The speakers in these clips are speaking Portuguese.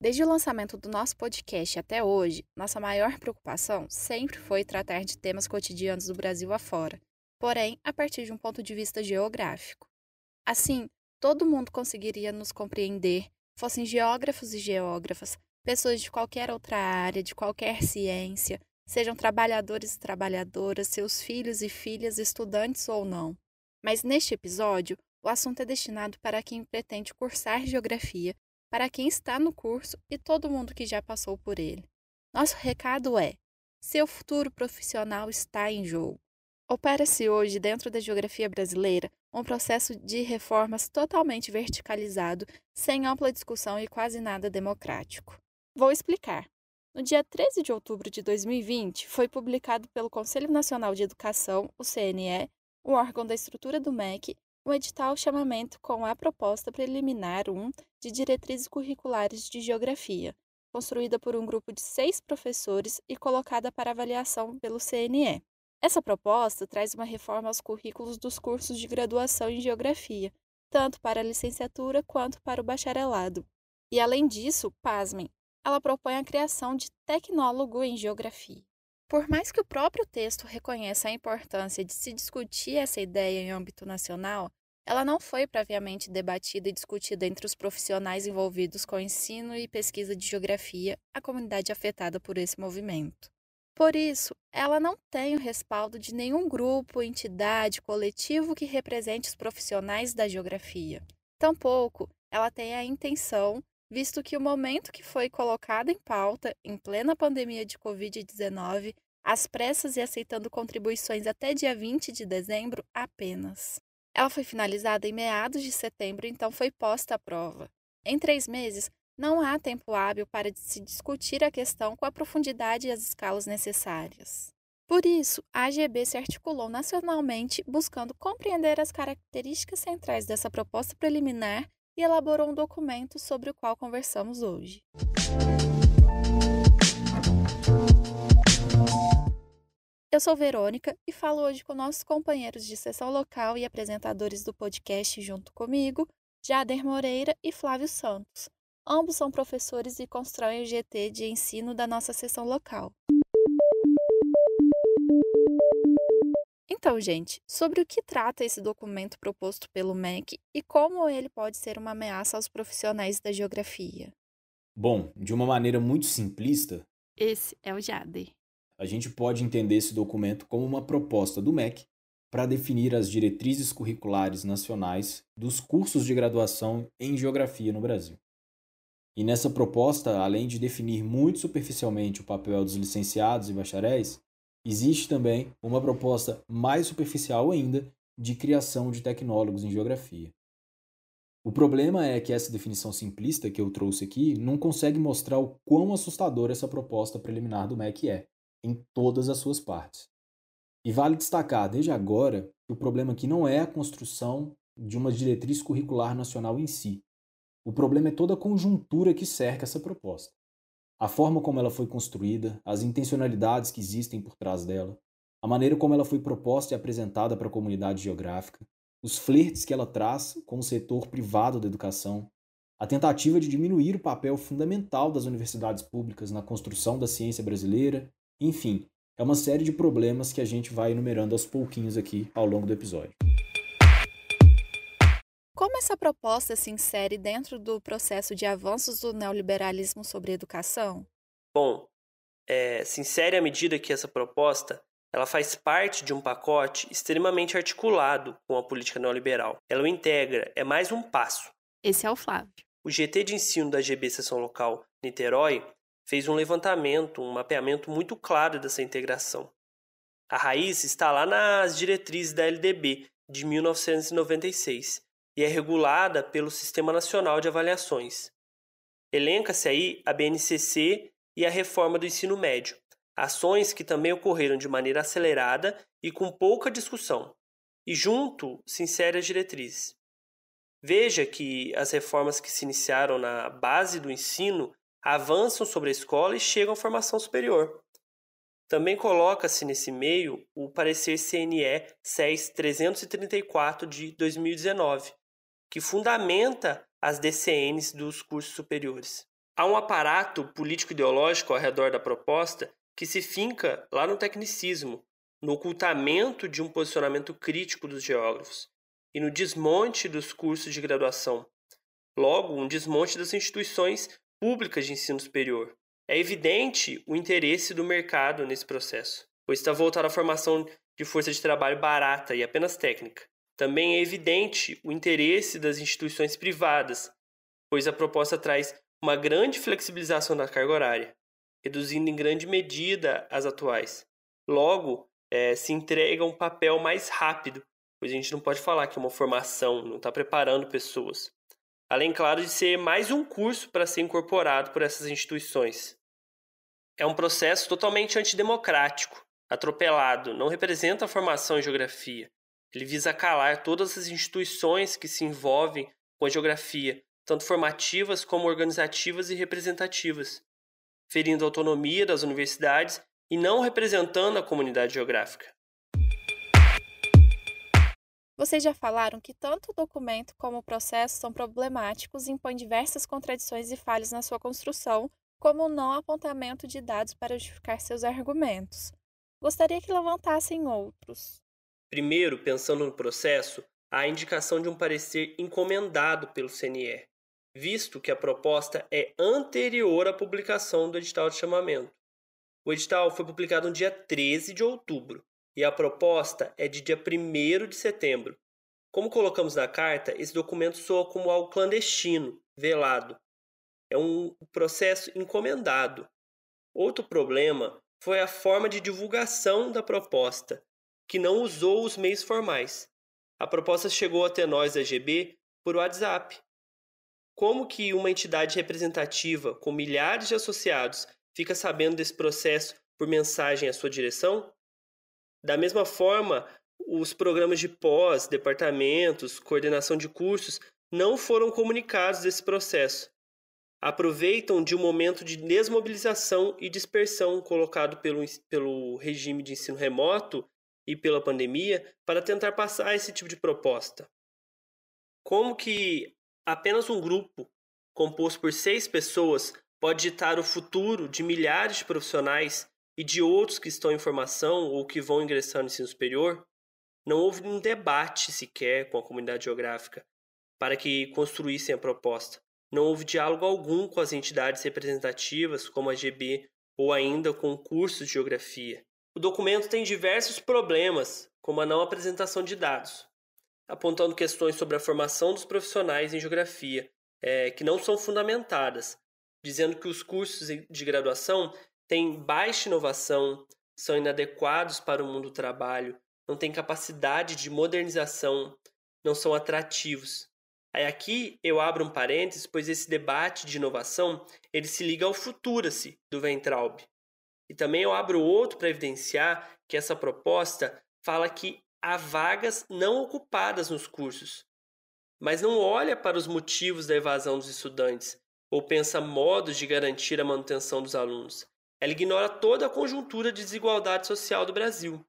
Desde o lançamento do nosso podcast até hoje, nossa maior preocupação sempre foi tratar de temas cotidianos do Brasil afora, porém a partir de um ponto de vista geográfico. Assim, todo mundo conseguiria nos compreender, fossem geógrafos e geógrafas, pessoas de qualquer outra área, de qualquer ciência, sejam trabalhadores e trabalhadoras, seus filhos e filhas, estudantes ou não. Mas neste episódio, o assunto é destinado para quem pretende cursar geografia, para quem está no curso e todo mundo que já passou por ele. Nosso recado é: seu futuro profissional está em jogo. Opera-se hoje, dentro da geografia brasileira, um processo de reformas totalmente verticalizado, sem ampla discussão e quase nada democrático. Vou explicar. No dia 13 de outubro de 2020, foi publicado pelo Conselho Nacional de Educação, o CNE, o órgão da estrutura do MEC, um edital chamamento com a proposta preliminar 1 de diretrizes curriculares de geografia, construída por um grupo de seis professores e colocada para avaliação pelo CNE. Essa proposta traz uma reforma aos currículos dos cursos de graduação em geografia, tanto para a licenciatura quanto para o bacharelado. E além disso, pasmem, ela propõe a criação de tecnólogo em geografia. Por mais que o próprio texto reconheça a importância de se discutir essa ideia em âmbito nacional, ela não foi previamente debatida e discutida entre os profissionais envolvidos com ensino e pesquisa de geografia, a comunidade afetada por esse movimento. Por isso, ela não tem o respaldo de nenhum grupo, entidade, coletivo que represente os profissionais da geografia. Tampouco ela tem a intenção visto que o momento que foi colocado em pauta, em plena pandemia de Covid-19, às pressas e aceitando contribuições até dia 20 de dezembro apenas. Ela foi finalizada em meados de setembro, então foi posta à prova. Em três meses, não há tempo hábil para se discutir a questão com a profundidade e as escalas necessárias. Por isso, a AGB se articulou nacionalmente buscando compreender as características centrais dessa proposta preliminar e elaborou um documento sobre o qual conversamos hoje. Eu sou Verônica e falo hoje com nossos companheiros de sessão local e apresentadores do podcast junto comigo, Jader Moreira e Flávio Santos. Ambos são professores e constroem o GT de ensino da nossa sessão local. Então, gente, sobre o que trata esse documento proposto pelo MEC e como ele pode ser uma ameaça aos profissionais da geografia? Bom, de uma maneira muito simplista, esse é o Jader. A gente pode entender esse documento como uma proposta do MEC para definir as diretrizes curriculares nacionais dos cursos de graduação em geografia no Brasil. E nessa proposta, além de definir muito superficialmente o papel dos licenciados e bacharéis, Existe também uma proposta mais superficial ainda de criação de tecnólogos em geografia. O problema é que essa definição simplista que eu trouxe aqui não consegue mostrar o quão assustadora essa proposta preliminar do MEC é, em todas as suas partes. E vale destacar desde agora que o problema aqui não é a construção de uma diretriz curricular nacional em si. O problema é toda a conjuntura que cerca essa proposta a forma como ela foi construída, as intencionalidades que existem por trás dela, a maneira como ela foi proposta e apresentada para a comunidade geográfica, os flertes que ela traz com o setor privado da educação, a tentativa de diminuir o papel fundamental das universidades públicas na construção da ciência brasileira, enfim, é uma série de problemas que a gente vai enumerando aos pouquinhos aqui ao longo do episódio. Como essa proposta se insere dentro do processo de avanços do neoliberalismo sobre educação? Bom, é, se insere à medida que essa proposta ela faz parte de um pacote extremamente articulado com a política neoliberal. Ela o integra, é mais um passo. Esse é o Flávio. O GT de ensino da GB Seção Local Niterói fez um levantamento, um mapeamento muito claro dessa integração. A raiz está lá nas diretrizes da LDB de 1996 e é regulada pelo Sistema Nacional de Avaliações. Elenca-se aí a BNCC e a reforma do ensino médio, ações que também ocorreram de maneira acelerada e com pouca discussão, e junto se insere as diretrizes. Veja que as reformas que se iniciaram na base do ensino avançam sobre a escola e chegam à formação superior. Também coloca-se nesse meio o parecer CNE 6334 de 2019, que fundamenta as DCNs dos cursos superiores. Há um aparato político-ideológico ao redor da proposta que se finca lá no tecnicismo, no ocultamento de um posicionamento crítico dos geógrafos e no desmonte dos cursos de graduação. Logo, um desmonte das instituições públicas de ensino superior. É evidente o interesse do mercado nesse processo, pois está voltado à formação de força de trabalho barata e apenas técnica. Também é evidente o interesse das instituições privadas, pois a proposta traz uma grande flexibilização da carga horária, reduzindo em grande medida as atuais. Logo, é, se entrega um papel mais rápido, pois a gente não pode falar que é uma formação, não está preparando pessoas. Além, claro, de ser mais um curso para ser incorporado por essas instituições. É um processo totalmente antidemocrático, atropelado, não representa a formação em geografia. Ele visa calar todas as instituições que se envolvem com a geografia, tanto formativas como organizativas e representativas, ferindo a autonomia das universidades e não representando a comunidade geográfica. Vocês já falaram que tanto o documento como o processo são problemáticos e impõem diversas contradições e falhas na sua construção, como o não apontamento de dados para justificar seus argumentos. Gostaria que levantassem outros. Primeiro, pensando no processo, há a indicação de um parecer encomendado pelo CNE, visto que a proposta é anterior à publicação do edital de chamamento. O edital foi publicado no dia 13 de outubro e a proposta é de dia 1 de setembro. Como colocamos na carta, esse documento soa como algo clandestino, velado. É um processo encomendado. Outro problema foi a forma de divulgação da proposta, que não usou os meios formais. A proposta chegou até nós da GB por WhatsApp. Como que uma entidade representativa com milhares de associados fica sabendo desse processo por mensagem à sua direção? Da mesma forma, os programas de pós, departamentos, coordenação de cursos não foram comunicados desse processo. Aproveitam de um momento de desmobilização e dispersão colocado pelo, pelo regime de ensino remoto e pela pandemia para tentar passar esse tipo de proposta. Como que apenas um grupo, composto por seis pessoas, pode ditar o futuro de milhares de profissionais e de outros que estão em formação ou que vão ingressar no ensino superior? Não houve um debate sequer com a comunidade geográfica para que construíssem a proposta. Não houve diálogo algum com as entidades representativas, como a GB, ou ainda com cursos de geografia. O documento tem diversos problemas, como a não apresentação de dados, apontando questões sobre a formação dos profissionais em geografia, é, que não são fundamentadas, dizendo que os cursos de graduação têm baixa inovação, são inadequados para o mundo do trabalho, não têm capacidade de modernização, não são atrativos. Aí aqui eu abro um parênteses, pois esse debate de inovação ele se liga ao Futura-se do Ventraub. E também eu abro outro para evidenciar que essa proposta fala que há vagas não ocupadas nos cursos, mas não olha para os motivos da evasão dos estudantes ou pensa modos de garantir a manutenção dos alunos. Ela ignora toda a conjuntura de desigualdade social do Brasil.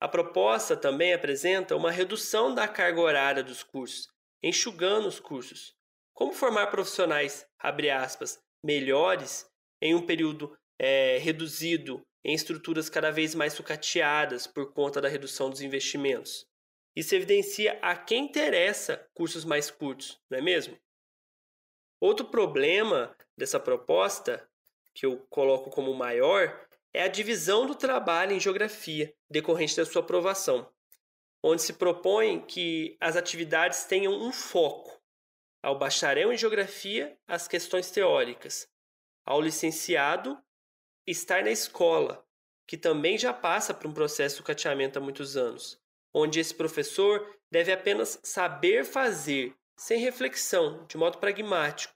A proposta também apresenta uma redução da carga horária dos cursos, enxugando os cursos. Como formar profissionais, aspas, melhores em um período é, reduzido em estruturas cada vez mais sucateadas por conta da redução dos investimentos. Isso evidencia a quem interessa cursos mais curtos, não é mesmo? Outro problema dessa proposta, que eu coloco como maior, é a divisão do trabalho em geografia, decorrente da sua aprovação, onde se propõe que as atividades tenham um foco. Ao bacharel em geografia, as questões teóricas. Ao licenciado, estar na escola, que também já passa por um processo de cateamento há muitos anos, onde esse professor deve apenas saber fazer, sem reflexão, de modo pragmático.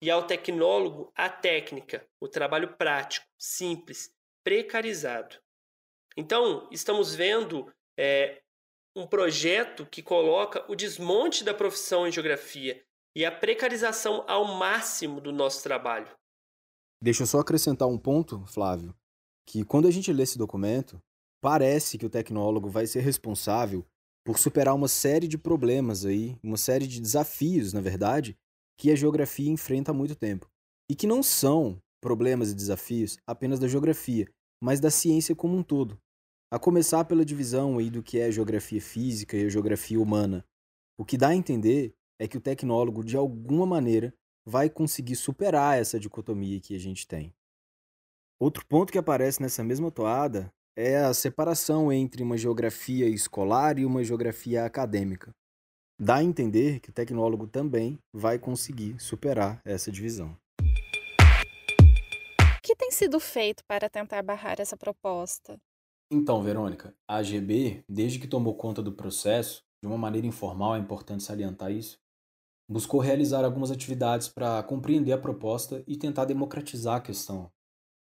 E ao tecnólogo, a técnica, o trabalho prático, simples, precarizado. Então, estamos vendo é, um projeto que coloca o desmonte da profissão em geografia e a precarização ao máximo do nosso trabalho. Deixa eu só acrescentar um ponto, Flávio, que quando a gente lê esse documento, parece que o tecnólogo vai ser responsável por superar uma série de problemas aí, uma série de desafios, na verdade, que a geografia enfrenta há muito tempo. E que não são problemas e desafios apenas da geografia, mas da ciência como um todo. A começar pela divisão aí do que é a geografia física e a geografia humana. O que dá a entender é que o tecnólogo, de alguma maneira, vai conseguir superar essa dicotomia que a gente tem. Outro ponto que aparece nessa mesma toada é a separação entre uma geografia escolar e uma geografia acadêmica. Dá a entender que o tecnólogo também vai conseguir superar essa divisão. O que tem sido feito para tentar barrar essa proposta? Então, Verônica, a AGB, desde que tomou conta do processo, de uma maneira informal, é importante salientar isso, buscou realizar algumas atividades para compreender a proposta e tentar democratizar a questão,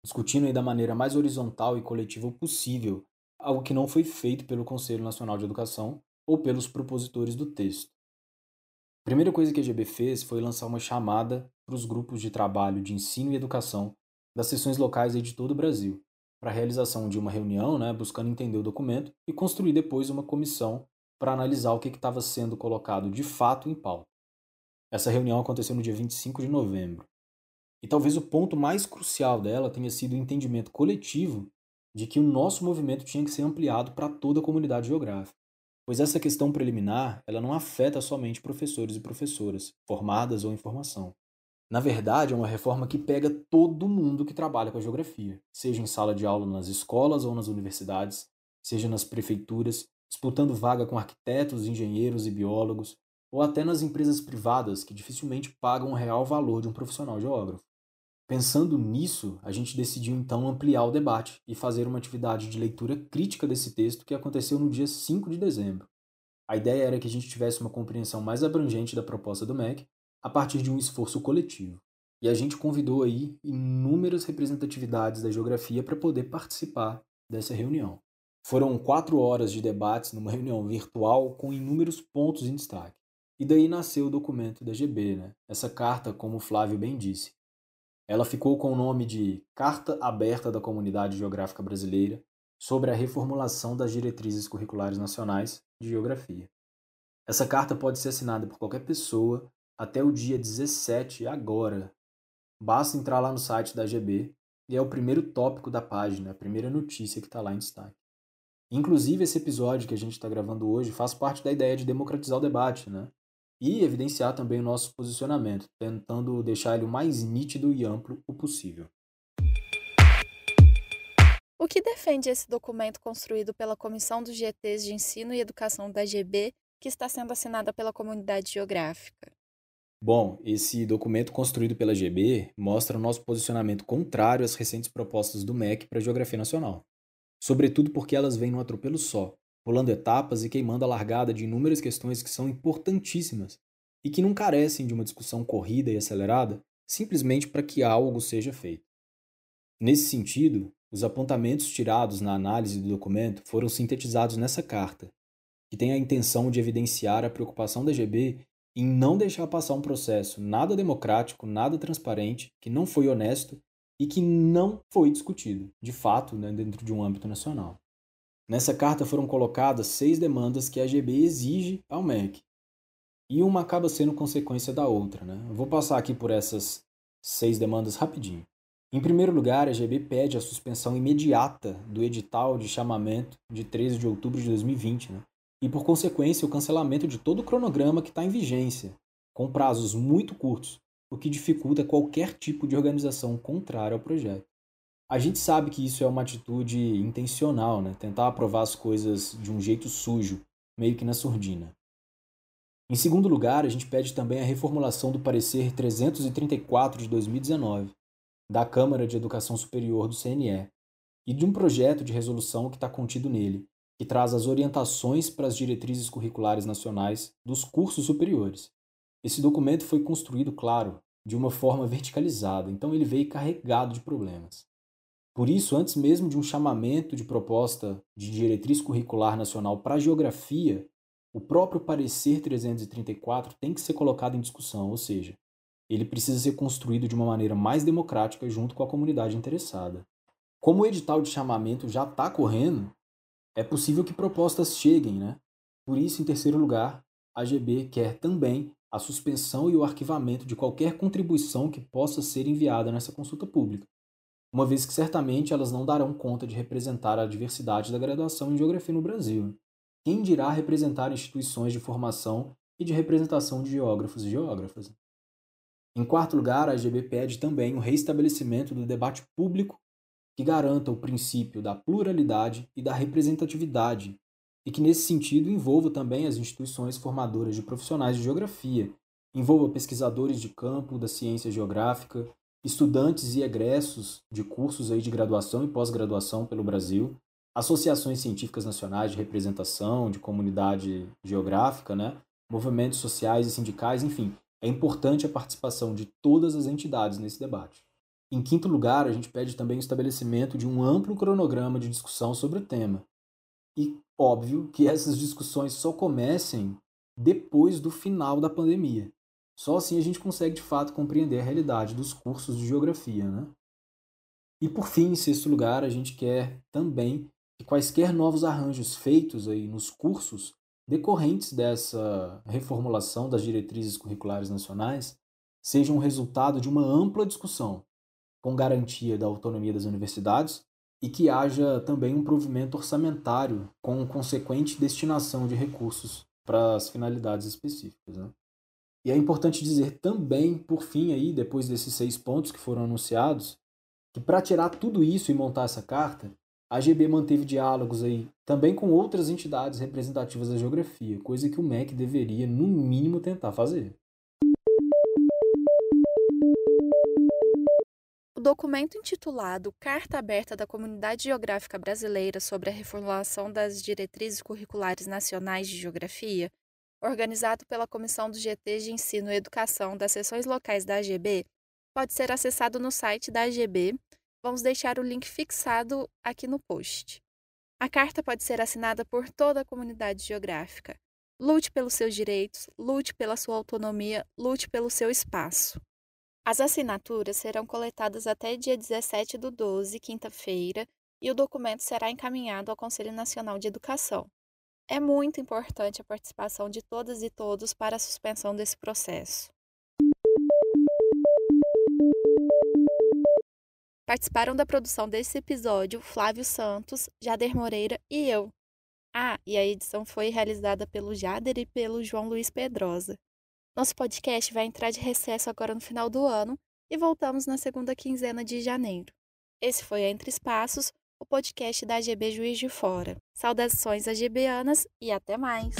discutindo da maneira mais horizontal e coletiva possível, algo que não foi feito pelo Conselho Nacional de Educação ou pelos propositores do texto. A primeira coisa que a GB fez foi lançar uma chamada para os grupos de trabalho de ensino e educação das seções locais de todo o Brasil, para a realização de uma reunião, né, buscando entender o documento e construir depois uma comissão para analisar o que estava sendo colocado de fato em pauta. Essa reunião aconteceu no dia 25 de novembro. E talvez o ponto mais crucial dela tenha sido o entendimento coletivo de que o nosso movimento tinha que ser ampliado para toda a comunidade geográfica. Pois essa questão preliminar, ela não afeta somente professores e professoras, formadas ou em formação. Na verdade, é uma reforma que pega todo mundo que trabalha com a geografia, seja em sala de aula nas escolas ou nas universidades, seja nas prefeituras, disputando vaga com arquitetos, engenheiros e biólogos, ou até nas empresas privadas que dificilmente pagam o real valor de um profissional geógrafo. Pensando nisso, a gente decidiu então ampliar o debate e fazer uma atividade de leitura crítica desse texto que aconteceu no dia 5 de dezembro. A ideia era que a gente tivesse uma compreensão mais abrangente da proposta do MEC a partir de um esforço coletivo. E a gente convidou aí inúmeras representatividades da geografia para poder participar dessa reunião. Foram quatro horas de debates numa reunião virtual com inúmeros pontos em destaque. E daí nasceu o documento da GB, né? essa carta, como o Flávio bem disse, ela ficou com o nome de Carta Aberta da Comunidade Geográfica Brasileira sobre a reformulação das diretrizes curriculares nacionais de geografia. Essa carta pode ser assinada por qualquer pessoa até o dia 17, agora. Basta entrar lá no site da GB e é o primeiro tópico da página, a primeira notícia que está lá em destaque. Inclusive, esse episódio que a gente está gravando hoje faz parte da ideia de democratizar o debate, né? E evidenciar também o nosso posicionamento, tentando deixar ele o mais nítido e amplo o possível. O que defende esse documento construído pela Comissão dos GTs de Ensino e Educação da GB, que está sendo assinada pela comunidade geográfica? Bom, esse documento construído pela GB mostra o nosso posicionamento contrário às recentes propostas do MEC para a Geografia Nacional. Sobretudo porque elas vêm num atropelo só, pulando etapas e queimando a largada de inúmeras questões que são importantíssimas e que não carecem de uma discussão corrida e acelerada simplesmente para que algo seja feito. Nesse sentido, os apontamentos tirados na análise do documento foram sintetizados nessa carta, que tem a intenção de evidenciar a preocupação da GB em não deixar passar um processo nada democrático, nada transparente, que não foi honesto e que não foi discutido, de fato, né, dentro de um âmbito nacional. Nessa carta foram colocadas seis demandas que a GB exige ao MEC. E uma acaba sendo consequência da outra. Né? Vou passar aqui por essas seis demandas rapidinho. Em primeiro lugar, a GB pede a suspensão imediata do edital de chamamento de 13 de outubro de 2020, né? e, por consequência, o cancelamento de todo o cronograma que está em vigência, com prazos muito curtos, o que dificulta qualquer tipo de organização contrária ao projeto. A gente sabe que isso é uma atitude intencional, né? Tentar aprovar as coisas de um jeito sujo, meio que na surdina. Em segundo lugar, a gente pede também a reformulação do parecer 334 de 2019, da Câmara de Educação Superior do CNE, e de um projeto de resolução que está contido nele, que traz as orientações para as diretrizes curriculares nacionais dos cursos superiores. Esse documento foi construído, claro, de uma forma verticalizada, então ele veio carregado de problemas. Por isso, antes mesmo de um chamamento de proposta de diretriz curricular nacional para a geografia, o próprio parecer 334 tem que ser colocado em discussão, ou seja, ele precisa ser construído de uma maneira mais democrática junto com a comunidade interessada. Como o edital de chamamento já está correndo, é possível que propostas cheguem, né? Por isso, em terceiro lugar, a GB quer também a suspensão e o arquivamento de qualquer contribuição que possa ser enviada nessa consulta pública, uma vez que certamente elas não darão conta de representar a diversidade da graduação em geografia no Brasil. Quem dirá representar instituições de formação e de representação de geógrafos e geógrafas? Em quarto lugar, a AGB pede também o reestabelecimento do debate público que garanta o princípio da pluralidade e da representatividade e que, nesse sentido, envolva também as instituições formadoras de profissionais de geografia, envolva pesquisadores de campo da ciência geográfica, estudantes e egressos de cursos aí de graduação e pós-graduação pelo Brasil, associações científicas nacionais de representação, de comunidade geográfica, né? movimentos sociais e sindicais, enfim, é importante a participação de todas as entidades nesse debate. Em quinto lugar, a gente pede também o estabelecimento de um amplo cronograma de discussão sobre o tema. E óbvio que essas discussões só comecem depois do final da pandemia. Só assim a gente consegue de fato compreender a realidade dos cursos de geografia, né? E por fim, em sexto lugar, a gente quer também que quaisquer novos arranjos feitos aí nos cursos decorrentes dessa reformulação das diretrizes curriculares nacionais sejam resultado de uma ampla discussão, com garantia da autonomia das universidades e que haja também um provimento orçamentário com consequente destinação de recursos para as finalidades específicas. Né? E é importante dizer também, por fim, aí, depois desses seis pontos que foram anunciados, que para tirar tudo isso e montar essa carta, a GB manteve diálogos aí também com outras entidades representativas da geografia, coisa que o MEC deveria, no mínimo, tentar fazer. O documento intitulado Carta Aberta da Comunidade Geográfica Brasileira sobre a Reformulação das Diretrizes Curriculares Nacionais de Geografia, organizado pela Comissão do GT de Ensino e Educação das Seções Locais da AGB, pode ser acessado no site da AGB Vamos deixar o link fixado aqui no post. A carta pode ser assinada por toda a comunidade geográfica. Lute pelos seus direitos, lute pela sua autonomia, lute pelo seu espaço. As assinaturas serão coletadas até dia 17 do 12, quinta-feira, e o documento será encaminhado ao Conselho Nacional de Educação. É muito importante a participação de todas e todos para a suspensão desse processo. Participaram da produção desse episódio Flávio Santos, Jader Moreira e eu. Ah, e a edição foi realizada pelo Jader e pelo João Luiz Pedrosa. Nosso podcast vai entrar de recesso agora no final do ano e voltamos na segunda quinzena de janeiro. Esse foi Entre Espaços, o podcast da AGB Juiz de Fora. Saudações AGBanas e até mais!